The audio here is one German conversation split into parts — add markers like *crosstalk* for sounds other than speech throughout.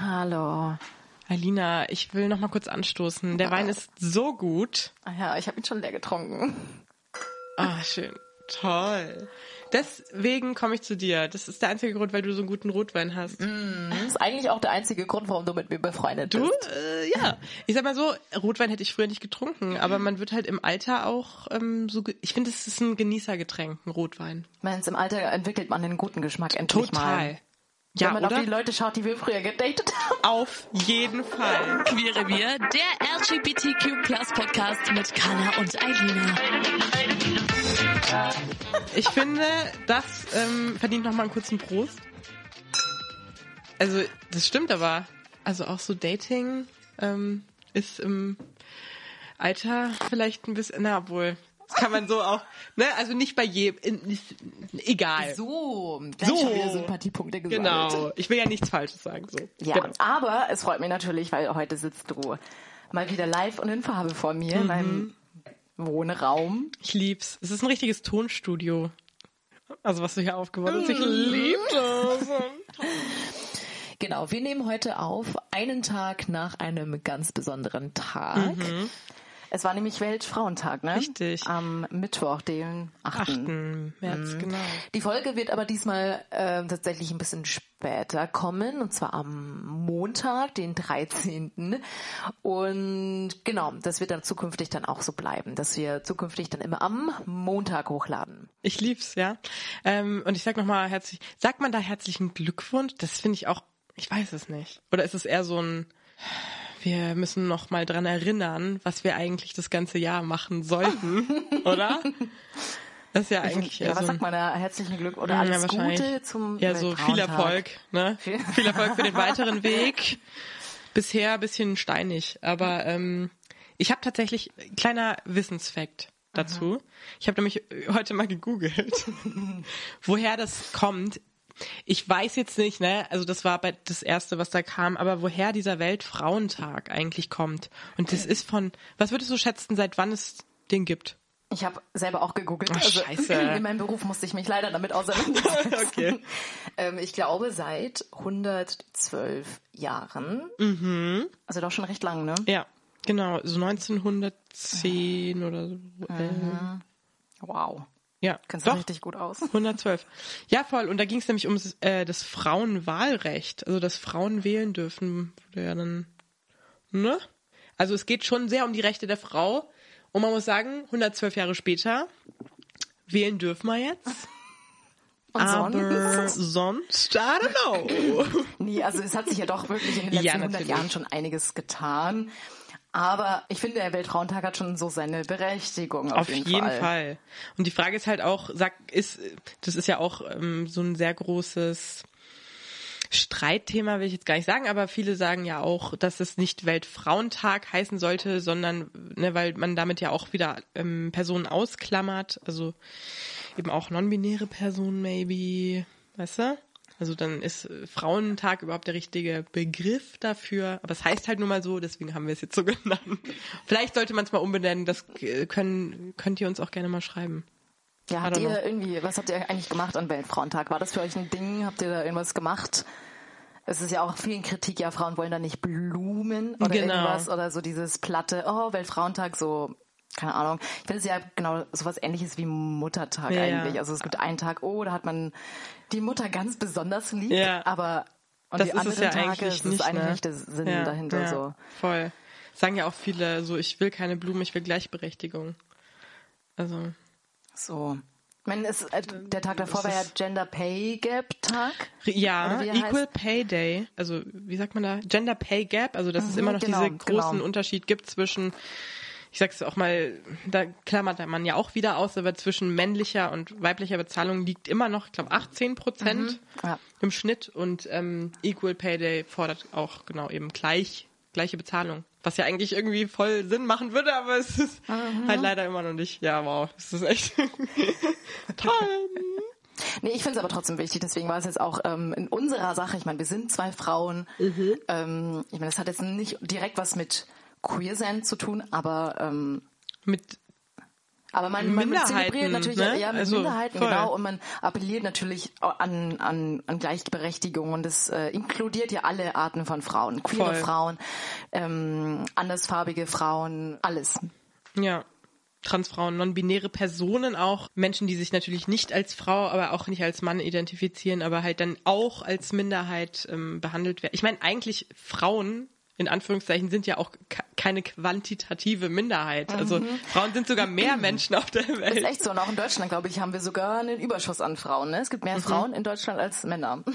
Hallo. Alina, ich will noch mal kurz anstoßen. Der Wein ist so gut. Ah ja, ich habe ihn schon leer getrunken. Ah, schön. Toll. Deswegen komme ich zu dir. Das ist der einzige Grund, weil du so einen guten Rotwein hast. Das ist eigentlich auch der einzige Grund, warum du mit mir befreundet Du? bist. Äh, ja. Ich sag mal so, Rotwein hätte ich früher nicht getrunken, aber man wird halt im Alter auch ähm, so. Ich finde, es ist ein Genießergetränk, ein Rotwein. Meine, im Alter entwickelt man den guten Geschmack endlich mal. Total. Ja, Wenn man oder? auf die Leute schaut, die wir früher gedatet haben. Auf jeden Fall. Queere Wir, der LGBTQ Plus Podcast mit Carla und Eilina. Ich finde, das ähm, verdient noch mal einen kurzen Prost. Also, das stimmt aber. Also auch so Dating ähm, ist im Alter vielleicht ein bisschen, na wohl, das kann man so auch, ne? Also nicht bei jedem, egal. So, gleich So. schon wieder Sympathiepunkte gesammelt. Genau. Ich will ja nichts Falsches sagen. So. Ja, Genau. aber es freut mich natürlich, weil heute sitzt du mal wieder live und in Farbe vor mir in meinem Wohnraum. Ich lieb's. Es ist ein richtiges Tonstudio. Also was du hier aufgebaut hast. Ich lieb das. Genau, wir nehmen heute auf, einen Tag nach einem ganz besonderen Tag. Es war nämlich Weltfrauentag, ne? Richtig. Am Mittwoch, den 8. 8. März, genau. Die Folge wird aber diesmal äh, tatsächlich ein bisschen später kommen, und zwar am Montag, den 13. Und genau, das wird dann zukünftig dann auch so bleiben, dass wir zukünftig dann immer am Montag hochladen. Ich lieb's, ja. Ähm, und ich sag nochmal herzlich, sagt man da herzlichen Glückwunsch? Das finde ich auch, ich weiß es nicht. Oder ist es eher so ein, wir müssen noch mal dran erinnern, was wir eigentlich das ganze Jahr machen sollten, *laughs* oder? Das ist ja eigentlich ja, eher was sagt man da? Herzlichen Glück oder Ja, alles. Gute zum ja, so viel. Erfolg, ne? Viel- *laughs* Viel Erfolg für den weiteren Weg. Bisher ein bisschen steinig, aber ähm, ich habe tatsächlich kleiner Wissensfakt dazu. Ich habe nämlich heute mal gegoogelt, *laughs* woher das kommt. Ich weiß jetzt nicht, ne? Also das war das erste, was da kam, aber woher dieser Weltfrauentag eigentlich kommt. Und das ist von, was würdest du schätzen, seit wann es den gibt? Ich habe selber auch gegoogelt. Ach, also *clears throat* scheiße. in meinem Beruf musste ich mich leider damit auseinandersetzen. *laughs* Okay. ähm, ich glaube seit 112 Jahren. Mhm. Also doch schon recht lang, ne? Ja, genau, so 1910 oder so. Äh, Wow. Ja, Kennst du richtig gut aus. *laughs* 112. Ja, voll. Und da ging es nämlich um äh, das Frauenwahlrecht. Also, dass Frauen wählen dürfen. Wurde ja dann, ne? Also, es geht schon sehr um die Rechte der Frau. Und man muss sagen, 112 Jahre später, wählen dürfen wir jetzt. *laughs* Und Aber sonst? I don't know. *laughs* Nee, also es hat sich ja doch wirklich in den letzten Ja, 100 natürlich. Jahren schon einiges getan. Aber ich finde, der Weltfrauentag hat schon so seine Berechtigung. Auf, Auf jeden, Fall. Und die Frage ist halt auch, sag, ist, das ist ja auch ähm, so ein sehr großes Streitthema, will ich jetzt gar nicht sagen, aber viele sagen ja auch, dass es nicht Weltfrauentag heißen sollte, sondern, ne, weil man damit ja auch wieder ähm, Personen ausklammert, also eben auch non-binäre Personen maybe, weißt du? Also dann ist äh, Frauentag überhaupt der richtige Begriff dafür. Aber es heißt halt nur mal so, deswegen haben wir es jetzt so *laughs* genannt. Vielleicht sollte man es mal umbenennen, das äh, können, könnt ihr uns auch gerne mal schreiben. Ja, habt ihr irgendwie, was habt ihr eigentlich gemacht an Weltfrauentag? War das für euch ein Ding? Habt ihr da irgendwas gemacht? Es ist ja auch viel Kritik, ja, Frauen wollen da nicht Blumen oder Genau. irgendwas oder so dieses platte, oh, Weltfrauentag, so, keine Ahnung. Ich finde es ja genau sowas ähnliches wie Muttertag Ja, eigentlich. Also es gibt einen Tag, oh, da hat man die Mutter ganz besonders lieb, Ja. aber und Das die ist anderen ja Tage eigentlich ist nicht, eigentlich ne? nicht der Sinn ja, dahinter so. Voll. Sagen ja auch viele so, ich will keine Blumen, ich will Gleichberechtigung. Also, So. Ich meine, es, äh, der Tag davor war ja Gender Pay Gap Tag. ja, Equal heißt? Pay Day, also wie sagt man da? Gender Pay Gap, also dass es immer noch genau, diesen großen genau. Unterschied gibt zwischen ich sag's auch mal, da klammert man ja auch wieder aus, aber zwischen männlicher und weiblicher Bezahlung liegt immer noch, ich glaube, 18 Prozent Ja. im Schnitt und ähm, Equal Pay Day fordert auch genau eben gleich gleiche Bezahlung. Was ja eigentlich irgendwie voll Sinn machen würde, aber es ist halt leider immer noch nicht. Ja, wow, das ist echt *laughs* toll. *laughs* Nee, ich finde es aber trotzdem wichtig, deswegen war es jetzt auch ähm, in unserer Sache, ich meine, wir sind zwei Frauen, ähm, ich meine, das hat jetzt nicht direkt was mit Queer sein zu tun, aber ähm, Mit aber man, man Minderheiten, zelebriert natürlich ne? ja mit Also, Minderheiten, voll. genau, und man appelliert natürlich an, an, an Gleichberechtigung und das äh, inkludiert ja alle Arten von Frauen, queere Voll. Frauen, ähm, andersfarbige Frauen, alles. Ja. Transfrauen, non-binäre Personen auch, Menschen, die sich natürlich nicht als Frau, aber auch nicht als Mann identifizieren, aber halt dann auch als Minderheit ähm, behandelt werden. Ich meine, eigentlich Frauen in Anführungszeichen sind ja auch keine quantitative Minderheit. Also Frauen sind sogar mehr *clears throat* Menschen auf der Das ist Welt. echt so. Und auch in Deutschland, glaube ich, haben wir sogar einen Überschuss an Frauen. Ne? Es gibt mehr Mhm. Frauen in Deutschland als Männer. *laughs*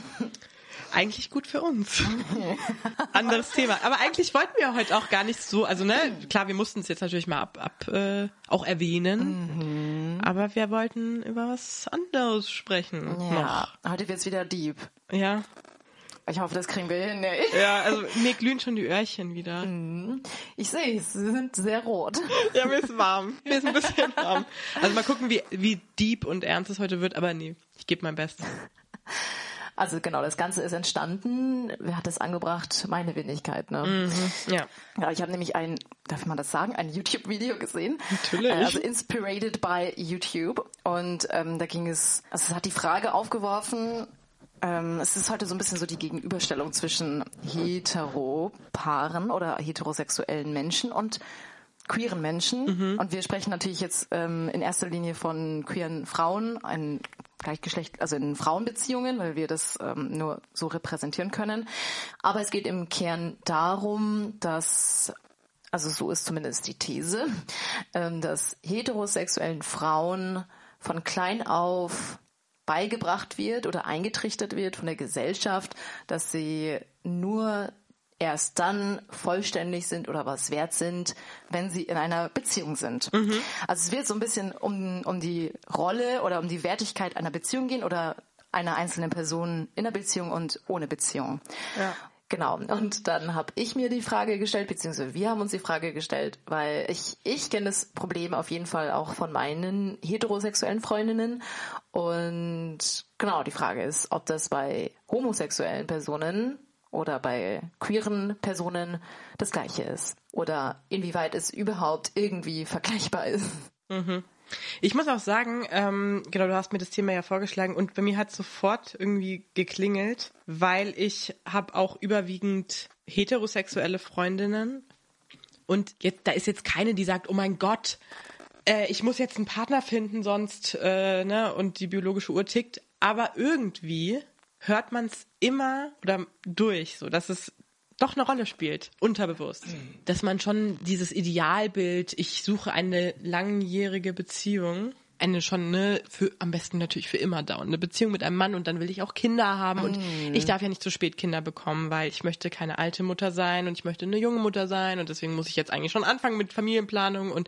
Eigentlich gut für uns. *laughs* Anderes Thema. Aber eigentlich wollten wir heute auch gar nicht so, also ne, klar, wir mussten es jetzt natürlich mal ab, ab äh, auch erwähnen. Aber wir wollten über was anderes sprechen. Ja, heute wird's wieder deep. Noch. Ja. Ich hoffe, das kriegen wir hin. Nee. Ja, also mir glühen schon die Öhrchen wieder. Ich sehe es, sie sind sehr rot. Ja, mir ist warm. *laughs* Mir ist ein bisschen warm. Also mal gucken, wie, wie deep und ernst es heute wird, aber nee, ich gebe mein Bestes. Also genau, das Ganze ist entstanden. Wer hat das angebracht? Meine Wenigkeit. Ne? Mhm. Ja. Ja, ich habe nämlich ein, darf man das sagen, ein YouTube-Video gesehen. Natürlich. Äh, Also inspirated by YouTube. Und ähm, da ging es, also es hat die Frage aufgeworfen, ähm, es ist heute so ein bisschen so die Gegenüberstellung zwischen Heteropaaren oder heterosexuellen Menschen und queeren Menschen. Und wir sprechen natürlich jetzt ähm, in erster Linie von queeren Frauen, ein Gleichgeschlecht, also in Frauenbeziehungen, weil wir das ähm, nur so repräsentieren können. Aber es geht im Kern darum, dass also so ist zumindest die These, ähm, dass heterosexuellen Frauen von klein auf beigebracht wird oder eingetrichtert wird von der Gesellschaft, dass sie nur erst dann vollständig sind oder was wert sind, wenn sie in einer Beziehung sind. Also es wird so ein bisschen um, um die Rolle oder um die Wertigkeit einer Beziehung gehen oder einer einzelnen Person in einer Beziehung und ohne Beziehung. Ja. Genau. Und dann habe ich mir die Frage gestellt, beziehungsweise wir haben uns die Frage gestellt, weil ich, ich kenne das Problem auf jeden Fall auch von meinen heterosexuellen Freundinnen. Und genau, die Frage ist, ob das bei homosexuellen Personen oder bei queeren Personen das gleiche ist. Oder inwieweit es überhaupt irgendwie vergleichbar ist. Ich muss auch sagen, ähm, genau, du hast mir das Thema ja vorgeschlagen und bei mir hat sofort irgendwie geklingelt, weil ich habe auch überwiegend heterosexuelle Freundinnen und jetzt da ist jetzt keine, die sagt, oh mein Gott, äh, ich muss jetzt einen Partner finden, sonst äh, ne und die biologische Uhr tickt, aber irgendwie hört man es immer oder durch, so dass es doch eine Rolle spielt, unterbewusst. Dass man schon dieses Idealbild, ich suche eine langjährige Beziehung, eine schon, ne, für, am besten natürlich für immer dauernde Beziehung mit einem Mann und dann will ich auch Kinder haben und ich darf ja nicht zu spät Kinder bekommen, weil ich möchte keine alte Mutter sein und ich möchte eine junge Mutter sein und deswegen muss ich jetzt eigentlich schon anfangen mit Familienplanung und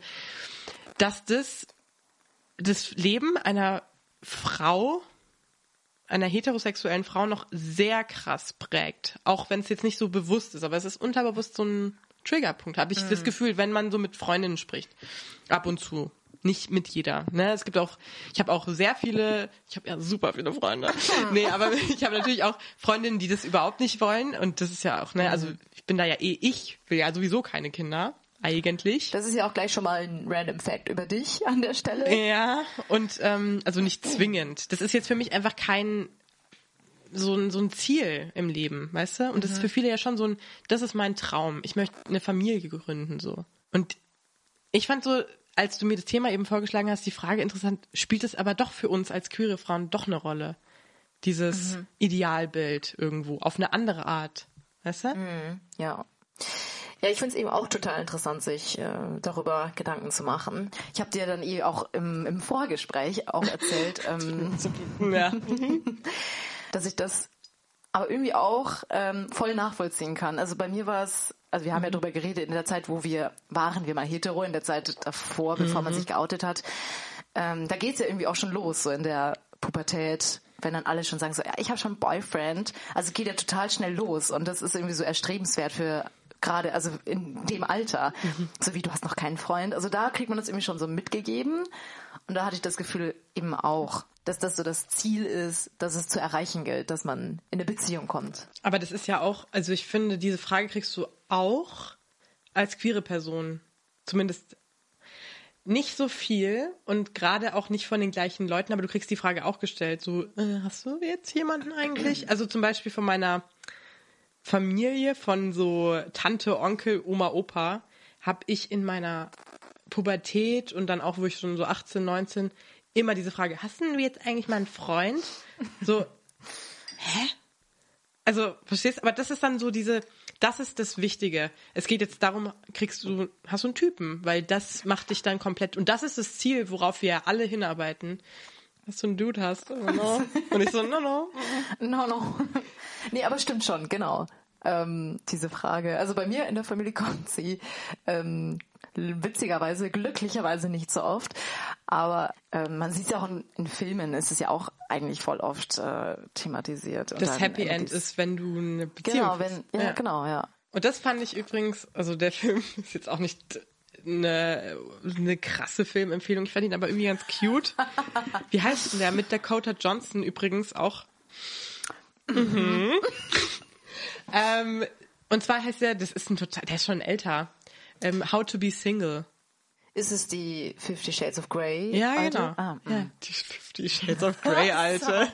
dass das das Leben einer Frau einer heterosexuellen Frau noch sehr krass prägt. Auch wenn es jetzt nicht so bewusst ist, aber es ist unterbewusst so ein Triggerpunkt, habe ich das Gefühl, wenn man so mit Freundinnen spricht. Ab und zu. Nicht mit jeder. Ne? Es gibt auch, ich habe auch sehr viele, ich habe ja super viele Freunde. *laughs* nee, aber *laughs* ich habe natürlich auch Freundinnen, die das überhaupt nicht wollen. Und das ist ja auch, ne, also ich bin da ja eh, ich will ja sowieso keine Kinder. Eigentlich. Das ist ja auch gleich schon mal ein random Fact über dich an der Stelle. Ja, und ähm, also nicht zwingend. Das ist jetzt für mich einfach kein so ein, so ein Ziel im Leben, weißt du? Und das ist für viele ja schon so ein, das ist mein Traum. Ich möchte eine Familie gründen, so. Und ich fand so, als du mir das Thema eben vorgeschlagen hast, die Frage interessant, spielt es aber doch für uns als queere Frauen doch eine Rolle? Dieses Idealbild irgendwo, auf eine andere Art, weißt du? Ja. Ja, ich finde es eben auch total interessant, sich äh, darüber Gedanken zu machen. Ich habe dir dann eh auch im, im Vorgespräch auch erzählt, *laughs* ähm, Ja. *laughs* dass ich das aber irgendwie auch ähm, voll nachvollziehen kann. Also bei mir war es also wir haben ja drüber geredet, in der Zeit, wo wir waren, wir mal hetero, in der Zeit davor, bevor man sich geoutet hat, ähm, da geht's ja irgendwie auch schon los, so in der Pubertät, wenn dann alle schon sagen so, ja, ich habe schon einen Boyfriend. Also es geht ja total schnell los und das ist irgendwie so erstrebenswert für gerade, also in dem Alter, so wie du hast noch keinen Freund. Also da kriegt man das irgendwie schon so mitgegeben und da hatte ich das Gefühl eben auch, dass das so das Ziel ist, dass es zu erreichen gilt, dass man in eine Beziehung kommt. Aber das ist ja auch, also ich finde, diese Frage kriegst du auch als queere Person. Zumindest nicht so viel und gerade auch nicht von den gleichen Leuten, aber du kriegst die Frage auch gestellt, so, äh, hast du jetzt jemanden eigentlich? Also zum Beispiel von meiner Familie, von so Tante, Onkel, Oma, Opa, habe ich in meiner Pubertät und dann auch, wo ich schon so 18, 19, immer diese Frage, hast du jetzt eigentlich mal einen Freund? So, hä? Also, verstehst? Aber das ist dann so diese, das ist das Wichtige. Es geht jetzt darum, kriegst du, hast du einen Typen, weil das macht dich dann komplett, und das ist das Ziel, worauf wir alle hinarbeiten. Dass du einen Dude hast, oh no. Und ich so, no, no. *laughs* No, no. *laughs* Nee, aber stimmt schon, genau. Ähm, diese Frage. Also bei mir in der Familie *laughs* kommt sie ähm, witzigerweise, glücklicherweise nicht so oft. Aber ähm, man sieht es ja auch in, in Filmen, ist es ja auch eigentlich voll oft äh, thematisiert. Und Das Happy End ist, wenn du eine Beziehung Genau, wenn, ja, genau, ja. Und das fand ich übrigens, also der Film ist jetzt auch nicht eine, eine krasse Filmempfehlung. Ich fand ihn aber irgendwie ganz cute. *laughs* Wie heißt denn der? Mit Dakota Johnson übrigens auch. Mhm. *laughs* ähm, und zwar heißt der, das ist ein total, der ist schon älter. Ähm, How to be Single. Ist es die Fifty Shades of Grey? Ja, alte? genau. Ah, ja, die Fifty Shades of Grey, *laughs* Alte.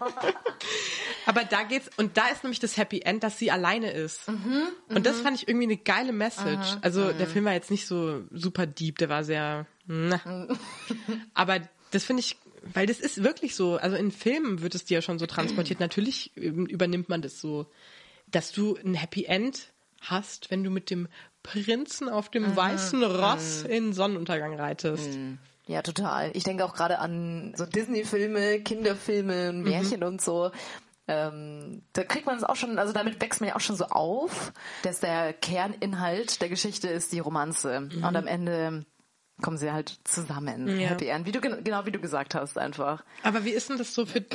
Aber da geht's, und da ist nämlich das Happy End, dass sie alleine ist. Mhm, und das fand ich irgendwie eine geile Message. Also der Film war jetzt nicht so super deep, der war sehr, na. Mhm. *laughs* Aber das finde ich, weil das ist wirklich so, also in Filmen wird es dir ja schon so transportiert. Natürlich ähm, übernimmt man das so, dass du ein Happy End hast, wenn du mit dem Prinzen auf dem Mhm. weißen Ross in Sonnenuntergang reitest. Ja, total. Ich denke auch gerade an so Disney-Filme, Kinderfilme, Mhm. Märchen und so. Ähm, da kriegt man es auch schon, also damit wächst man ja auch schon so auf, dass der Kerninhalt der Geschichte ist die Romanze. Und am Ende kommen sie halt zusammen. Mhm. Ja. Happy End, wie du, gen- genau wie du gesagt hast, einfach. Aber wie ist denn das so für. *clears throat*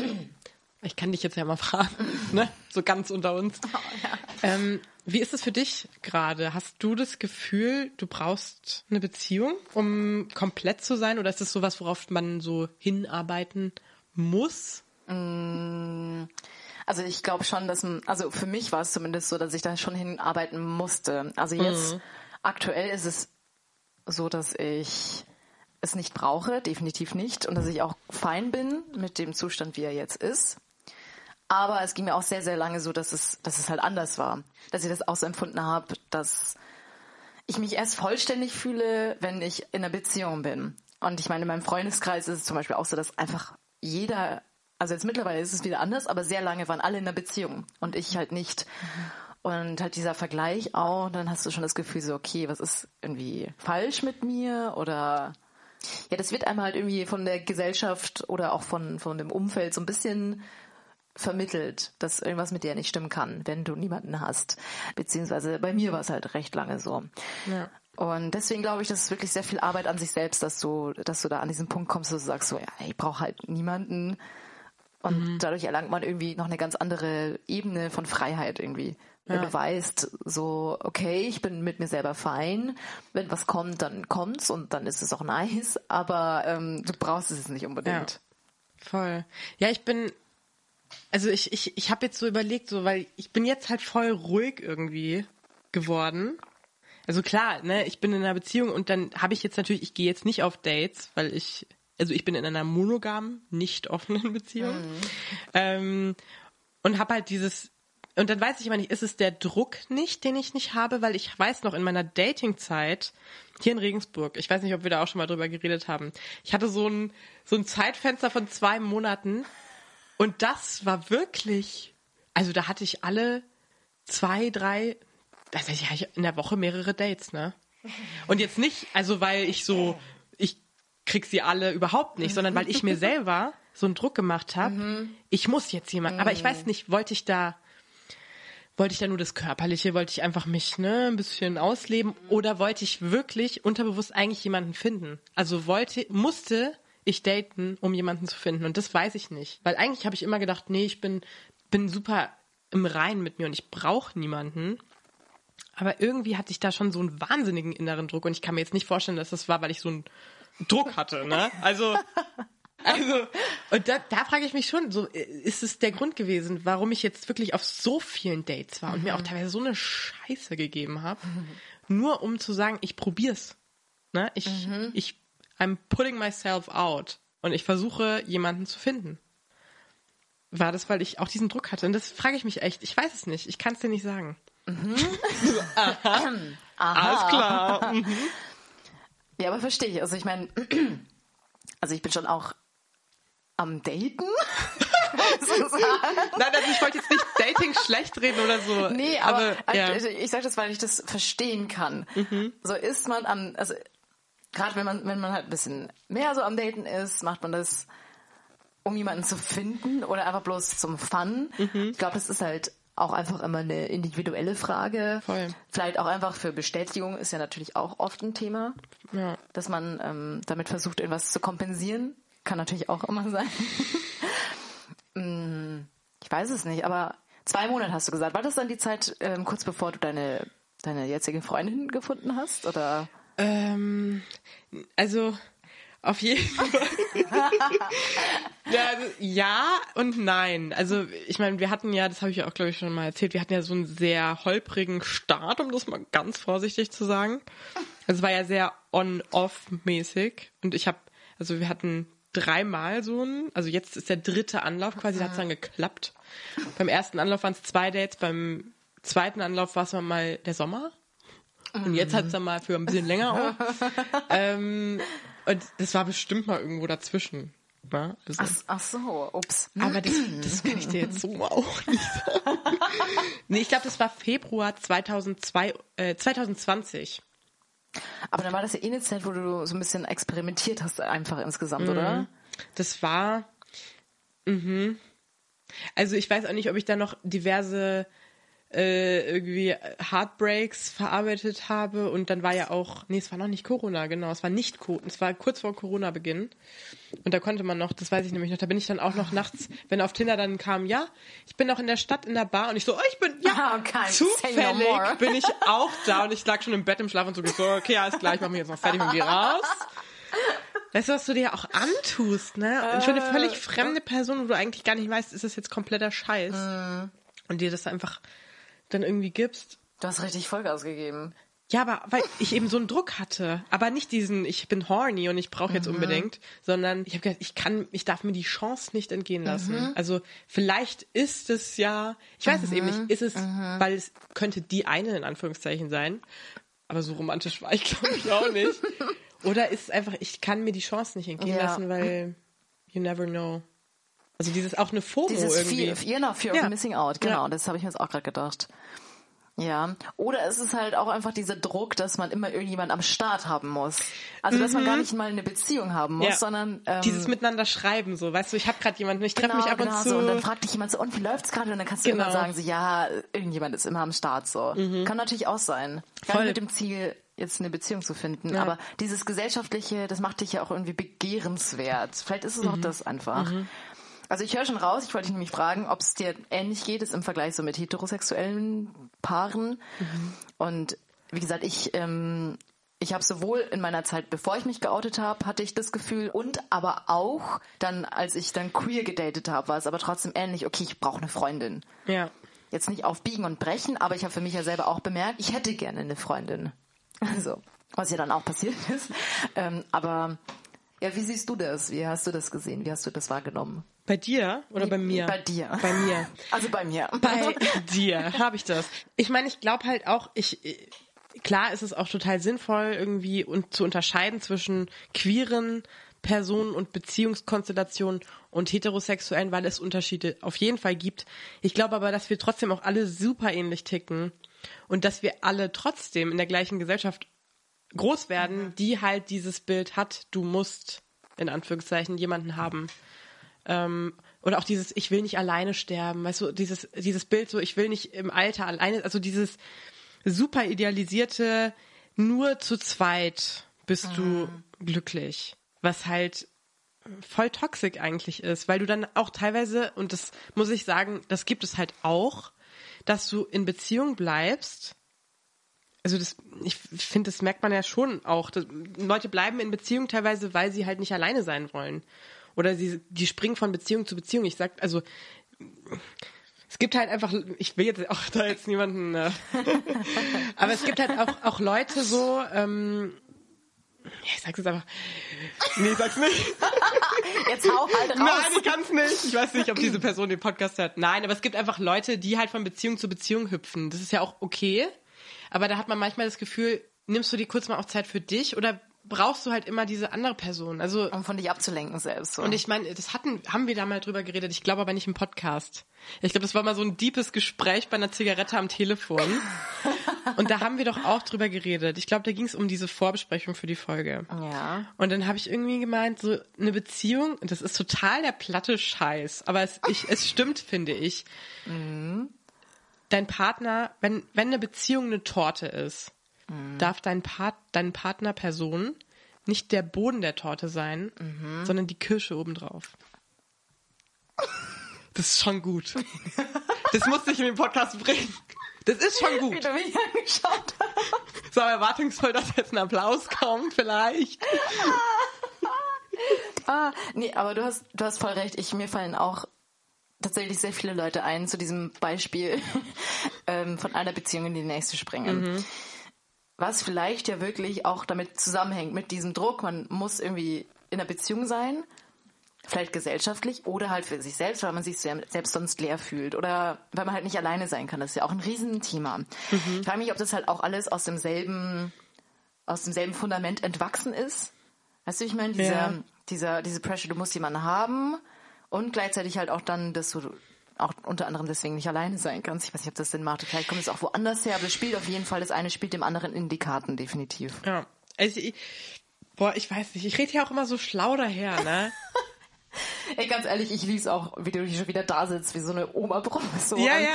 Ich kann dich jetzt ja mal fragen, *laughs* ne? So ganz unter uns. *laughs* ähm, wie ist es für dich gerade? Hast du das Gefühl, du brauchst eine Beziehung, um komplett zu sein? Oder ist das sowas, worauf man so hinarbeiten muss? Also ich glaube schon, dass, man- also für mich war es zumindest so, dass ich da schon hinarbeiten musste. Also jetzt aktuell ist es so, dass ich es nicht brauche, definitiv nicht, und dass ich auch fein bin mit dem Zustand, wie er jetzt ist. Aber es ging mir auch sehr, sehr lange so, dass es, dass es halt anders war. Dass ich das auch so empfunden habe, dass ich mich erst vollständig fühle, wenn ich in einer Beziehung bin. Und ich meine, in meinem Freundeskreis ist es zum Beispiel auch so, dass einfach jeder, also jetzt mittlerweile ist es wieder anders, aber sehr lange waren alle in einer Beziehung und ich halt nicht. Und halt dieser Vergleich auch, dann hast du schon das Gefühl so, okay, was ist irgendwie falsch mit mir oder ja, das wird einmal halt irgendwie von der Gesellschaft oder auch von, von dem Umfeld so ein bisschen vermittelt, dass irgendwas mit dir nicht stimmen kann, wenn du niemanden hast. Beziehungsweise bei mir war es halt recht lange so. Ja. Und deswegen glaube ich, das ist wirklich sehr viel Arbeit an sich selbst, dass du, dass du da an diesen Punkt kommst, dass du sagst so, ja, ich brauche halt niemanden. Und dadurch erlangt man irgendwie noch eine ganz andere Ebene von Freiheit irgendwie. Wenn du weißt, so, okay, ich bin mit mir selber fein. Wenn was kommt, dann kommt's und dann ist es auch nice, aber ähm, du brauchst es nicht unbedingt. Voll. Ja, ich bin, also ich, ich, ich habe jetzt so überlegt, so, weil ich bin jetzt halt voll ruhig irgendwie geworden. Also klar, ne, ich bin in einer Beziehung und dann habe ich jetzt natürlich, ich gehe jetzt nicht auf Dates, weil ich, also ich bin in einer monogamen, nicht offenen *laughs* Beziehung. Ähm, und habe halt dieses, und dann weiß ich immer nicht, ist es der Druck nicht, den ich nicht habe, weil ich weiß noch in meiner Datingzeit hier in Regensburg, ich weiß nicht, ob wir da auch schon mal drüber geredet haben, ich hatte so ein, so ein Zeitfenster von zwei Monaten und das war wirklich, also da hatte ich alle zwei, drei, also ich hatte in der Woche mehrere Dates, ne? Und jetzt nicht, also weil ich so, ich krieg sie alle überhaupt nicht, sondern weil ich mir *laughs* selber so einen Druck gemacht habe, ich muss jetzt jemand, aber ich weiß nicht, wollte ich da, wollte ich da nur das Körperliche, wollte ich einfach mich ne, ein bisschen ausleben oder wollte ich wirklich unterbewusst eigentlich jemanden finden? Also wollte, musste ich daten, um jemanden zu finden und das weiß ich nicht. Weil eigentlich habe ich immer gedacht, nee, ich bin, bin super im Reinen mit mir und ich brauche niemanden. Aber irgendwie hatte ich da schon so einen wahnsinnigen inneren Druck und ich kann mir jetzt nicht vorstellen, dass das war, weil ich so einen Druck hatte, ne? Also, also, und da, da frage ich mich schon, so, ist es der Grund gewesen, warum ich jetzt wirklich auf so vielen Dates war und mir auch teilweise so eine Scheiße gegeben habe, nur um zu sagen, ich probier's. Ne? Ich, ich, I'm putting myself out und ich versuche, jemanden zu finden. War das, weil ich auch diesen Druck hatte? Und das frage ich mich echt. Ich weiß es nicht. Ich kann es dir nicht sagen. *laughs* Alles klar. Mhm. Ja, aber verstehe ich. Also ich meine, *clears throat* also ich bin schon auch am Daten. *laughs* Nein, also ich wollte jetzt nicht Dating schlecht reden oder so. Nee, aber, ja. also ich sage das, weil ich das verstehen kann. So ist man am, also gerade wenn man, wenn man halt ein bisschen mehr so am Daten ist, macht man das, um jemanden zu finden oder einfach bloß zum Fun. Ich glaube, das ist halt auch einfach immer eine individuelle Frage. Voll. Vielleicht auch einfach für Bestätigung ist ja natürlich auch oft ein Thema, Ja. dass man ähm, damit versucht, irgendwas zu kompensieren. Kann natürlich auch immer sein. *laughs* Mm, ich weiß es nicht, aber zwei Monate hast du gesagt. War das dann die Zeit ähm, kurz bevor du deine, deine jetzige Freundin gefunden hast? Oder? Ähm, also auf jeden Fall. *laughs* ja, also, ja und nein. Also ich meine, wir hatten ja, das habe ich ja auch glaube ich schon mal erzählt, wir hatten ja so einen sehr holprigen Start, um das mal ganz vorsichtig zu sagen. Also es war ja sehr on-off-mäßig und ich habe, also wir hatten dreimal so einen, also jetzt ist der dritte Anlauf quasi, da hat es dann geklappt. Beim ersten Anlauf waren es zwei Dates, beim zweiten Anlauf war es mal der Sommer. Und jetzt hat es dann mal für ein bisschen länger auch. *laughs* ähm, und das war bestimmt mal irgendwo dazwischen. Ne? Also, Ach, ach so, ups. aber das, das kann ich dir jetzt so *laughs* auch nicht sagen. nee, ich glaube, das war Februar 2002, äh, 2020. Aber dann war das ja eh eine Zeit, wo du so ein bisschen experimentiert hast, einfach insgesamt, oder? Das war. Mhm. Also ich weiß auch nicht, ob ich da noch diverse äh, irgendwie Heartbreaks verarbeitet habe und dann war ja auch, nee, es war noch nicht Corona, genau, es war nicht Co es war kurz vor Corona-Beginn und da konnte man noch, das weiß ich nämlich noch, da bin ich dann auch noch nachts, wenn auf Tinder dann kam, ja, ich bin noch in der Stadt in der Bar und ich so, oh, ich bin, ja, *laughs* okay, no zufällig more. bin ich auch da und ich lag schon im Bett im Schlaf und so, so okay, alles klar, ich mach mich jetzt noch fertig und geh raus. Weißt du, was du dir auch antust, ne? Und für eine Äh, völlig fremde Person, wo du eigentlich gar nicht weißt, ist das jetzt kompletter Scheiß. Mhm. Und dir das einfach dann irgendwie gibst. Du hast richtig Vollgas gegeben. Ja, aber weil ich eben so einen Druck hatte. Aber nicht diesen, ich bin horny und ich brauche Mhm. jetzt unbedingt, sondern ich habe gedacht, ich kann, ich darf mir die Chance nicht entgehen lassen. Mhm. Also vielleicht ist es ja, ich weiß es eben Mhm. nicht, ist es, weil es könnte die eine in Anführungszeichen sein. Aber so romantisch war ich, glaube ich, auch nicht. *laughs* Oder ist es einfach, ich kann mir die Chance nicht entgehen Ja. lassen, weil you never know. Also dieses auch eine FOMO Dieses irgendwie. Fear, genau, Fear Ja. of Missing Out, genau, Ja. das habe ich mir jetzt auch gerade gedacht. Ja, oder es ist halt auch einfach dieser Druck, dass man immer irgendjemand am Start haben muss. Also, dass man gar nicht mal eine Beziehung haben muss, Mhm. Ja. sondern ähm, Dieses miteinander schreiben, so, weißt du, ich habe gerade jemanden, ich treffe genau, mich ab genau und zu. so. Und dann fragt dich jemand so, und wie läuft's gerade? Und dann kannst du Genau. immer sagen, so, ja, irgendjemand ist immer am Start, so. Kann natürlich auch sein. Gar Voll. nicht mit dem Ziel, jetzt eine Beziehung zu finden. Ja. Aber dieses Gesellschaftliche, das macht dich ja auch irgendwie begehrenswert. Vielleicht ist es auch das einfach. Also ich höre schon raus, ich wollte dich nämlich fragen, ob es dir ähnlich geht, ist im Vergleich so mit heterosexuellen Paaren. Und wie gesagt, ich, ähm, ich habe sowohl in meiner Zeit, bevor ich mich geoutet habe, hatte ich das Gefühl und aber auch dann, als ich dann queer gedatet habe, war es aber trotzdem ähnlich, okay, ich brauche eine Freundin. ja. Jetzt nicht auf Biegen und Brechen, aber ich habe für mich ja selber auch bemerkt, ich hätte gerne eine Freundin. *laughs* Also, was ja dann auch passiert ist. Ähm, aber ja, wie siehst du das? Wie hast du das gesehen? Wie hast du das wahrgenommen? Bei dir oder bei mir? Bei dir. Bei mir. Also bei mir. Bei dir habe ich das. Ich meine, ich glaube halt auch, ich äh, klar ist es auch total sinnvoll irgendwie und zu unterscheiden zwischen queeren Personen und Beziehungskonstellationen und heterosexuellen, weil es Unterschiede auf jeden Fall gibt. Ich glaube aber, dass wir trotzdem auch alle super ähnlich ticken und dass wir alle trotzdem in der gleichen Gesellschaft groß werden, die halt dieses Bild hat, du musst in Anführungszeichen jemanden haben. Ähm, oder auch dieses, ich will nicht alleine sterben, weißt du, dieses, dieses Bild so, ich will nicht im Alter alleine, also dieses super idealisierte, nur zu zweit bist du glücklich, was halt voll toxisch eigentlich ist, weil du dann auch teilweise, und das muss ich sagen, das gibt es halt auch, dass du in Beziehung bleibst. Also das, ich finde, das merkt man ja schon auch. Leute bleiben in Beziehung teilweise, weil sie halt nicht alleine sein wollen. Oder sie, die springen von Beziehung zu Beziehung. Ich sag, also es gibt halt einfach, ich will jetzt auch *laughs* da jetzt niemanden, äh, *laughs* aber es gibt halt auch, auch Leute so, ähm, ich sag's jetzt einfach. Nee, sag's nicht. *laughs* Jetzt hau halt raus. Nein, ich kann's nicht. Ich weiß nicht, ob diese Person den Podcast hört. Nein, aber es gibt einfach Leute, die halt von Beziehung zu Beziehung hüpfen. Das ist ja auch okay. Aber da hat man manchmal das Gefühl, nimmst du dir kurz mal auch Zeit für dich oder brauchst du halt immer diese andere Person? Also, um von dich abzulenken selbst. So. und ich meine, das hatten, haben wir da mal drüber geredet. Ich glaube aber nicht im Podcast. Ich glaube, das war mal so ein deepes Gespräch bei einer Zigarette am Telefon. *laughs* Und da haben wir doch auch drüber geredet. Ich glaube, da ging es um diese Vorbesprechung für die Folge. ja. Und dann habe ich irgendwie gemeint, so eine Beziehung, das ist total der platte Scheiß, aber es, ich, es stimmt, finde ich. Dein Partner, wenn, wenn eine Beziehung eine Torte ist, darf dein, Part, dein Partner Person nicht der Boden der Torte sein, sondern die Kirsche obendrauf. *laughs* Das ist schon gut. Das musste ich in den Podcast bringen. Das ist schon Wie gut. du mich angeschaut hast. So erwartungsvoll, dass jetzt ein Applaus kommt, vielleicht. *laughs* Ah, nee, aber du hast, du hast voll recht. Ich, mir fallen auch tatsächlich sehr viele Leute ein zu diesem Beispiel *laughs* ähm, von einer Beziehung in die nächste springen. Was vielleicht ja wirklich auch damit zusammenhängt, mit diesem Druck. Man muss irgendwie in einer Beziehung sein, vielleicht gesellschaftlich oder halt für sich selbst, weil man sich selbst sonst leer fühlt oder weil man halt nicht alleine sein kann. Das ist ja auch ein Riesenthema. Ich frage mich, ob das halt auch alles aus demselben, aus demselben Fundament entwachsen ist. Weißt du, ich meine, dieser, Ja. dieser, diese Pressure, du musst jemanden haben und gleichzeitig halt auch dann, dass du auch unter anderem deswegen nicht alleine sein kannst. Ich weiß nicht, ob das Sinn macht. Vielleicht kommt es auch woanders her, aber es spielt auf jeden Fall, das eine spielt dem anderen in die Karten, definitiv. Ja. Also ich, boah, ich weiß nicht. Ich rede ja auch immer so schlau daher, ne? *laughs* Ey, ganz ehrlich, ich lieb's auch, wie du hier schon wieder da sitzt, wie so eine Oma-Professorin. Ja, ja.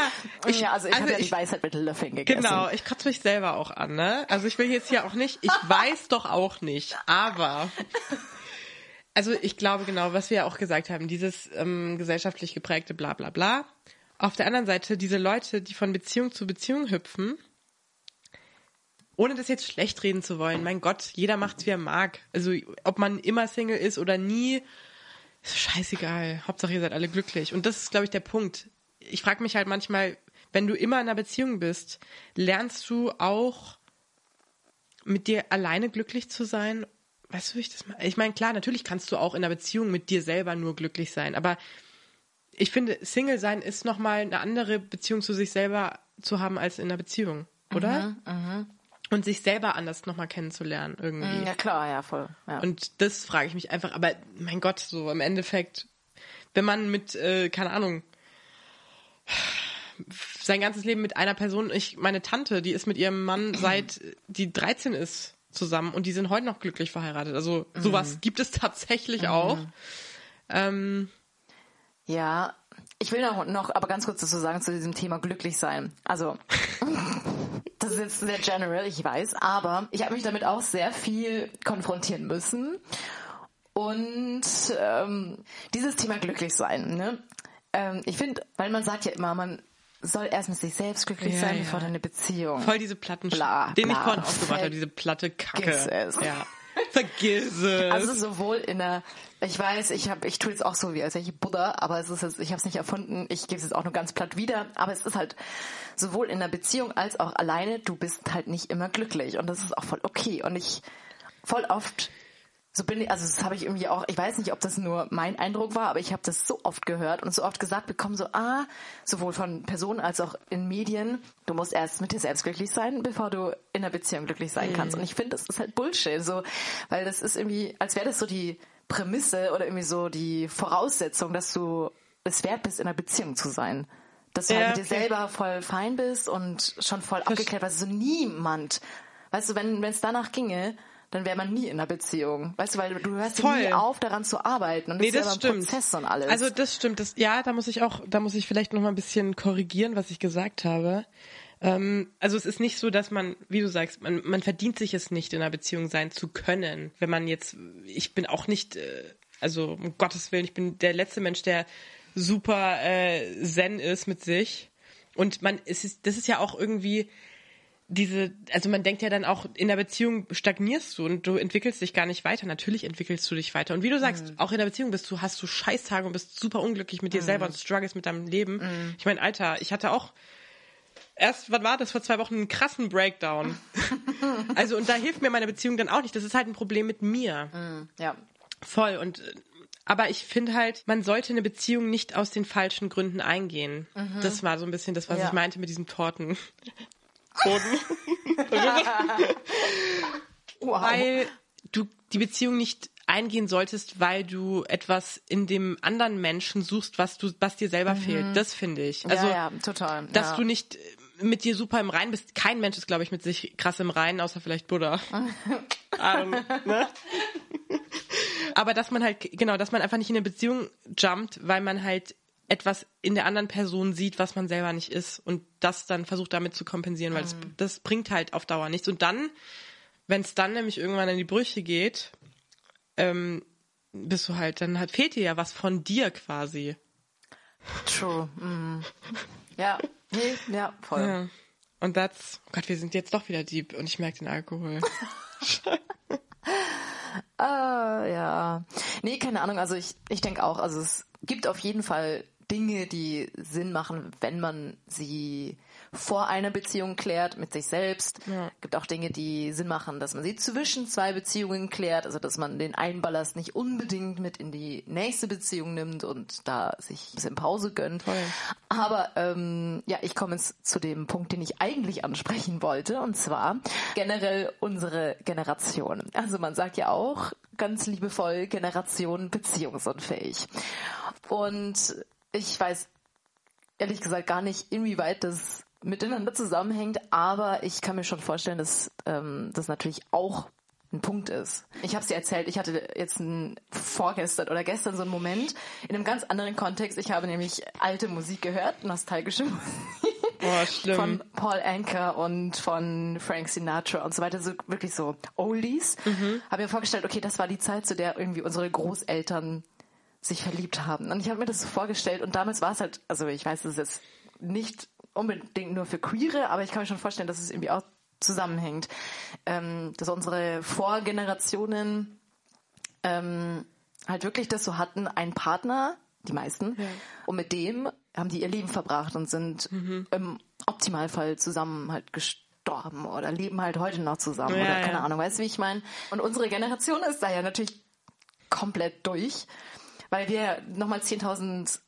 Ich- ja, also ich also habe ja die Weisheit mit Löffeln gegessen. Genau, ich kotze mich selber auch an, ne? Also ich will jetzt hier auch nicht, ich *laughs* weiß doch auch nicht, aber *laughs* also ich glaube genau, was wir ja auch gesagt haben, dieses ähm, gesellschaftlich geprägte bla bla bla. Auf der anderen Seite diese Leute, die von Beziehung zu Beziehung hüpfen, ohne das jetzt schlecht reden zu wollen, mein Gott, jeder macht's wie er mag. Also ob man immer Single ist oder nie, ist scheißegal. Hauptsache ihr seid alle glücklich. Und das ist, glaube ich, der Punkt. Ich frage mich halt manchmal, wenn du immer in einer Beziehung bist, lernst du auch mit dir alleine glücklich zu sein? Weißt du, wie ich das meine? Ich meine, klar, natürlich kannst du auch in einer Beziehung mit dir selber nur glücklich sein, aber ich finde, Single sein ist nochmal eine andere Beziehung zu sich selber zu haben als in einer Beziehung, oder? Und sich selber anders nochmal kennenzulernen irgendwie. Ja klar, ja, voll. Ja. Und das frage ich mich einfach, aber mein Gott, so im Endeffekt, wenn man mit, äh, keine Ahnung, sein ganzes Leben mit einer Person, ich, meine Tante, die ist mit ihrem Mann *clears throat* seit die 13 ist zusammen und die sind heute noch glücklich verheiratet. Also sowas gibt es tatsächlich auch. Ähm, Ja, ich will noch, noch aber ganz kurz dazu sagen zu diesem Thema glücklich sein. Also, *laughs* das ist jetzt sehr general, ich weiß, aber ich habe mich damit auch sehr viel konfrontieren müssen. Und ähm, dieses Thema glücklich sein, ne? Ähm, ich finde, weil man sagt ja immer, man soll erst mit sich selbst glücklich Ja, sein, ja. bevor du eine Beziehung. voll diese Platten, Bla, den ich bla. vorhin aufgebracht habe, diese platte Kacke. Es. Ja. Vergiss es. Also sowohl in der, ich weiß, ich habe, ich tue jetzt auch so wie als wäre ich Buddha, aber es ist jetzt, ich habe es nicht erfunden. Ich gebe es jetzt auch nur ganz platt wieder. Aber es ist halt sowohl in der Beziehung als auch alleine. Du bist halt nicht immer glücklich und das ist auch voll okay. Und ich voll oft so bin ich, also das habe ich irgendwie auch, ich weiß nicht, ob das nur mein Eindruck war, aber ich habe das so oft gehört und so oft gesagt bekommen, so, ah, sowohl von Personen als auch in Medien, du musst erst mit dir selbst glücklich sein, bevor du in einer Beziehung glücklich sein kannst. Und ich finde, das ist halt Bullshit, so, weil das ist irgendwie, als wäre das so die Prämisse oder irgendwie so die Voraussetzung, dass du es wert bist, in einer Beziehung zu sein. Dass du Ja, halt mit dir okay. selber voll fein bist und schon voll abgeklärt, weil so niemand, weißt du, wenn wenn es danach ginge, dann wäre man nie in einer Beziehung. Weißt du, weil du hörst ja Voll. nie auf, daran zu arbeiten. Und das Nee, ist ja das ein stimmt. Prozess und alles. Also das stimmt. Das, ja, da muss ich auch, da muss ich vielleicht noch mal ein bisschen korrigieren, was ich gesagt habe. Ähm, also es ist nicht so, dass man, wie du sagst, man, man verdient sich es nicht, in einer Beziehung sein zu können. Wenn man jetzt, ich bin auch nicht, äh, also um Gottes Willen, ich bin der letzte Mensch, der super äh, zen ist mit sich. Und man, es ist, das ist ja auch irgendwie diese, also man denkt ja dann auch, in der Beziehung stagnierst du und du entwickelst dich gar nicht weiter. Natürlich entwickelst du dich weiter. Und wie du sagst, auch in der Beziehung bist du, hast du Scheißtage und bist super unglücklich mit dir selber und struggles mit deinem Leben. Ich meine, Alter, ich hatte auch erst, was war das, vor zwei Wochen einen krassen Breakdown. *laughs* also, und da hilft mir meine Beziehung dann auch nicht. Das ist halt ein Problem mit mir. ja. Voll. Und aber ich finde halt, man sollte eine Beziehung nicht aus den falschen Gründen eingehen. Das war so ein bisschen das, was Ja. ich meinte mit diesem Torten. *laughs* Wow. Weil du die Beziehung nicht eingehen solltest, weil du etwas in dem anderen Menschen suchst, was du, was dir selber fehlt. Das finde ich. Also, ja, ja, total. dass ja. du nicht mit dir super im Rein bist. Kein Mensch ist, glaube ich, mit sich krass im Rein, außer vielleicht Buddha. *laughs* Know, ne? Aber dass man halt, genau, dass man einfach nicht in eine Beziehung jumpt, weil man halt etwas in der anderen Person sieht, was man selber nicht ist und das dann versucht damit zu kompensieren, weil das, das bringt halt auf Dauer nichts. Und dann, wenn es dann nämlich irgendwann in die Brüche geht, ähm, bist du halt, dann halt fehlt dir ja was von dir quasi. True. Mm. Ja, nee, ja, voll. Ja. Und that's, oh Gott, wir sind jetzt doch wieder deep und ich merke den Alkohol. *laughs* *laughs* Ah, ja. Nee, keine Ahnung. Also ich, ich denke auch, also es gibt auf jeden Fall Dinge, die Sinn machen, wenn man sie vor einer Beziehung klärt mit sich selbst. Ja. gibt auch Dinge, die Sinn machen, dass man sie zwischen zwei Beziehungen klärt, also dass man den einen Ballast nicht unbedingt mit in die nächste Beziehung nimmt und da sich ein bisschen Pause gönnt. Voll. Aber ähm, ja, ich komme jetzt zu dem Punkt, den ich eigentlich ansprechen wollte, und zwar generell unsere Generation. Also man sagt ja auch ganz liebevoll Generation beziehungsunfähig. Und ich weiß ehrlich gesagt gar nicht, inwieweit das miteinander zusammenhängt, aber ich kann mir schon vorstellen, dass ähm, das natürlich auch ein Punkt ist. Ich habe es dir erzählt, ich hatte jetzt ein, vorgestern oder gestern so einen Moment in einem ganz anderen Kontext. Ich habe nämlich alte Musik gehört, nostalgische *laughs* Musik Boah, schlimm. von Paul Anker und von Frank Sinatra und so weiter, so wirklich so Oldies. Habe mir vorgestellt, okay, das war die Zeit, zu der irgendwie unsere Großeltern sich verliebt haben. Und ich habe mir das so vorgestellt und damals war es halt, also ich weiß, es ist jetzt nicht unbedingt nur für Queere, aber ich kann mir schon vorstellen, dass es irgendwie auch zusammenhängt. Ähm, dass unsere Vorgenerationen ähm, halt wirklich das so hatten, einen Partner, die meisten, und mit dem haben die ihr Leben verbracht und sind im Optimalfall zusammen halt gestorben oder leben halt heute noch zusammen Ja, oder keine ja. Ahnung, weißt du, wie ich meine? Und unsere Generation ist da ja natürlich komplett durch, weil wir nochmal 10.000